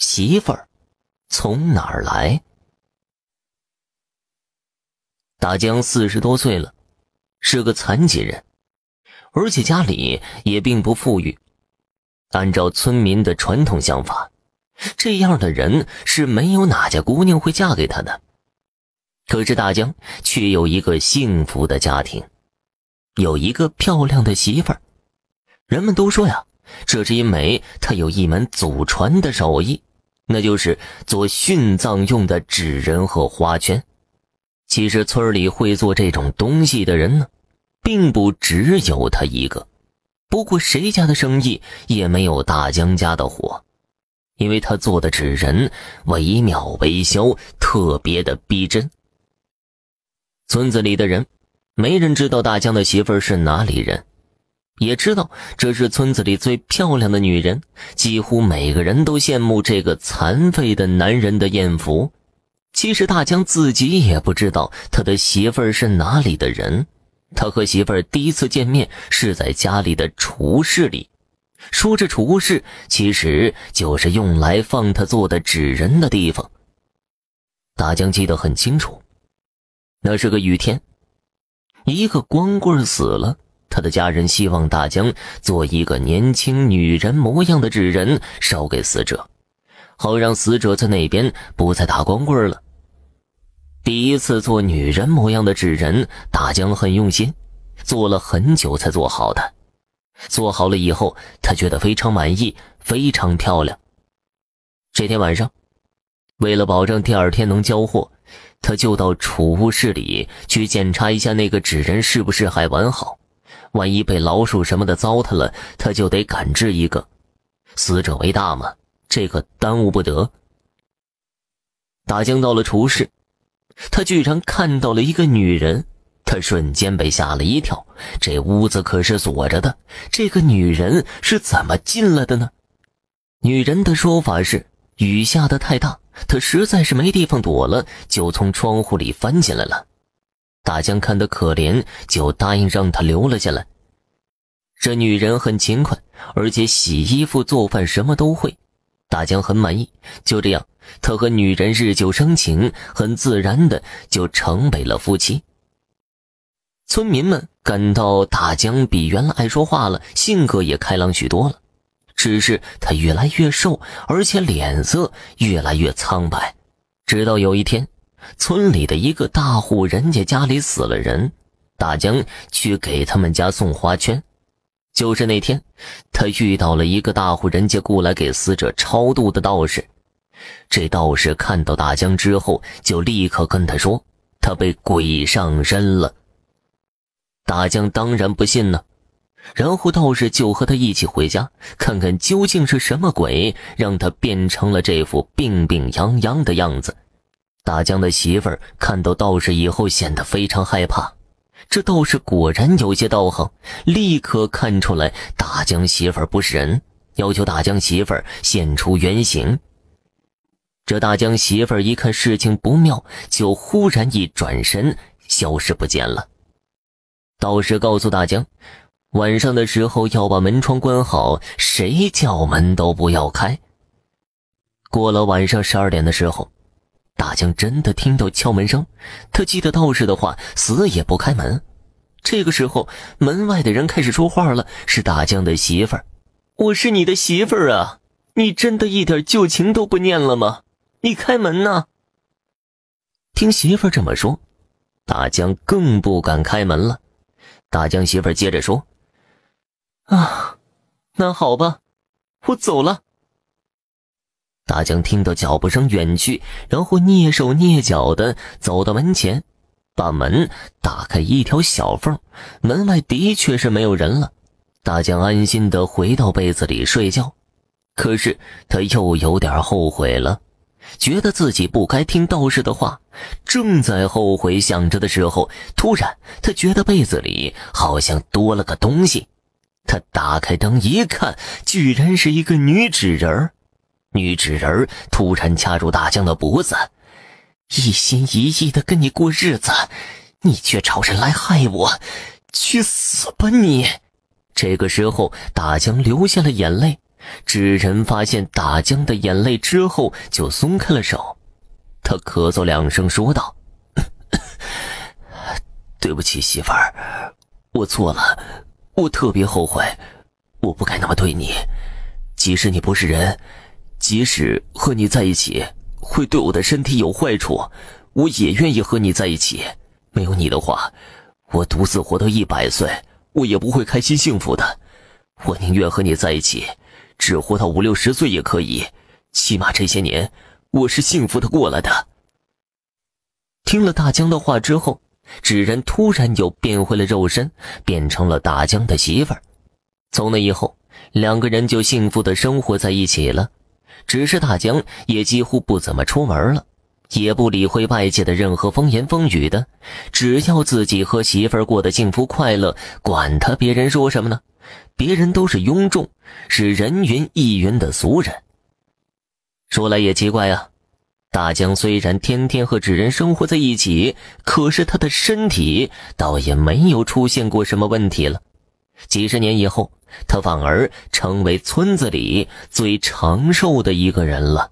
媳妇儿从哪儿来？大江四十多岁了，是个残疾人，而且家里也并不富裕。按照村民的传统想法，这样的人是没有哪家姑娘会嫁给他的。可是大江却有一个幸福的家庭，有一个漂亮的媳妇儿。人们都说呀，这是因为他有一门祖传的手艺。那就是做殉葬用的纸人和花圈。其实村里会做这种东西的人呢，并不只有他一个。不过谁家的生意也没有大江家的火，因为他做的纸人惟妙惟肖，特别的逼真。村子里的人，没人知道大江的媳妇是哪里人。也知道这是村子里最漂亮的女人，几乎每个人都羡慕这个残废的男人的艳福。其实大江自己也不知道他的媳妇儿是哪里的人。他和媳妇儿第一次见面是在家里的储物室里，说这储物室其实就是用来放他做的纸人的地方。大江记得很清楚，那是个雨天，一个光棍死了。他的家人希望大江做一个年轻女人模样的纸人，烧给死者，好让死者在那边不再打光棍了。第一次做女人模样的纸人，大江很用心，做了很久才做好的。做好了以后，他觉得非常满意，非常漂亮。这天晚上，为了保证第二天能交货，他就到储物室里去检查一下那个纸人是不是还完好。万一被老鼠什么的糟蹋了，他就得赶制一个。死者为大嘛，这个耽误不得。大江到了厨师，他居然看到了一个女人，他瞬间被吓了一跳。这屋子可是锁着的，这个女人是怎么进来的呢？女人的说法是，雨下的太大，她实在是没地方躲了，就从窗户里翻进来了。大江看得可怜，就答应让他留了下来。这女人很勤快，而且洗衣服、做饭什么都会。大江很满意。就这样，他和女人日久生情，很自然的就成为了夫妻。村民们感到大江比原来爱说话了，性格也开朗许多了。只是他越来越瘦，而且脸色越来越苍白。直到有一天。村里的一个大户人家家里死了人，大江去给他们家送花圈。就是那天，他遇到了一个大户人家雇来给死者超度的道士。这道士看到大江之后，就立刻跟他说，他被鬼上身了。大江当然不信呢，然后道士就和他一起回家，看看究竟是什么鬼让他变成了这副病病殃殃的样子。大江的媳妇儿看到道士以后，显得非常害怕。这道士果然有些道行，立刻看出来大江媳妇儿不是人，要求大江媳妇儿现出原形。这大江媳妇儿一看事情不妙，就忽然一转身消失不见了。道士告诉大江，晚上的时候要把门窗关好，谁叫门都不要开。过了晚上十二点的时候。大江真的听到敲门声，他记得道士的话，死也不开门。这个时候，门外的人开始说话了：“是大江的媳妇儿，我是你的媳妇儿啊，你真的一点旧情都不念了吗？你开门呐！”听媳妇儿这么说，大江更不敢开门了。大江媳妇儿接着说：“啊，那好吧，我走了。”大江听到脚步声远去，然后蹑手蹑脚的走到门前，把门打开一条小缝。门外的确是没有人了。大江安心的回到被子里睡觉，可是他又有点后悔了，觉得自己不该听道士的话。正在后悔想着的时候，突然他觉得被子里好像多了个东西。他打开灯一看，居然是一个女纸人儿。女纸人突然掐住大江的脖子，一心一意的跟你过日子，你却找人来害我，去死吧你！这个时候，大江流下了眼泪，纸人发现大江的眼泪之后，就松开了手。他咳嗽两声，说道：“对不起，媳妇儿，我错了，我特别后悔，我不该那么对你。即使你不是人，即使和你在一起会对我的身体有坏处，我也愿意和你在一起。没有你的话，我独自活到一百岁，我也不会开心幸福的。我宁愿和你在一起。”只活到五六十岁也可以，起码这些年我是幸福的过来的。听了大江的话之后，纸人突然又变回了肉身，变成了大江的媳妇儿。从那以后，两个人就幸福的生活在一起了。只是大江也几乎不怎么出门了，也不理会外界的任何风言风语的，只要自己和媳妇儿过得幸福快乐，管他别人说什么呢？别人都是庸众，是人云亦云的俗人。说来也奇怪啊，大江虽然天天和纸人生活在一起，可是他的身体倒也没有出现过什么问题了。几十年以后，他反而成为村子里最长寿的一个人了。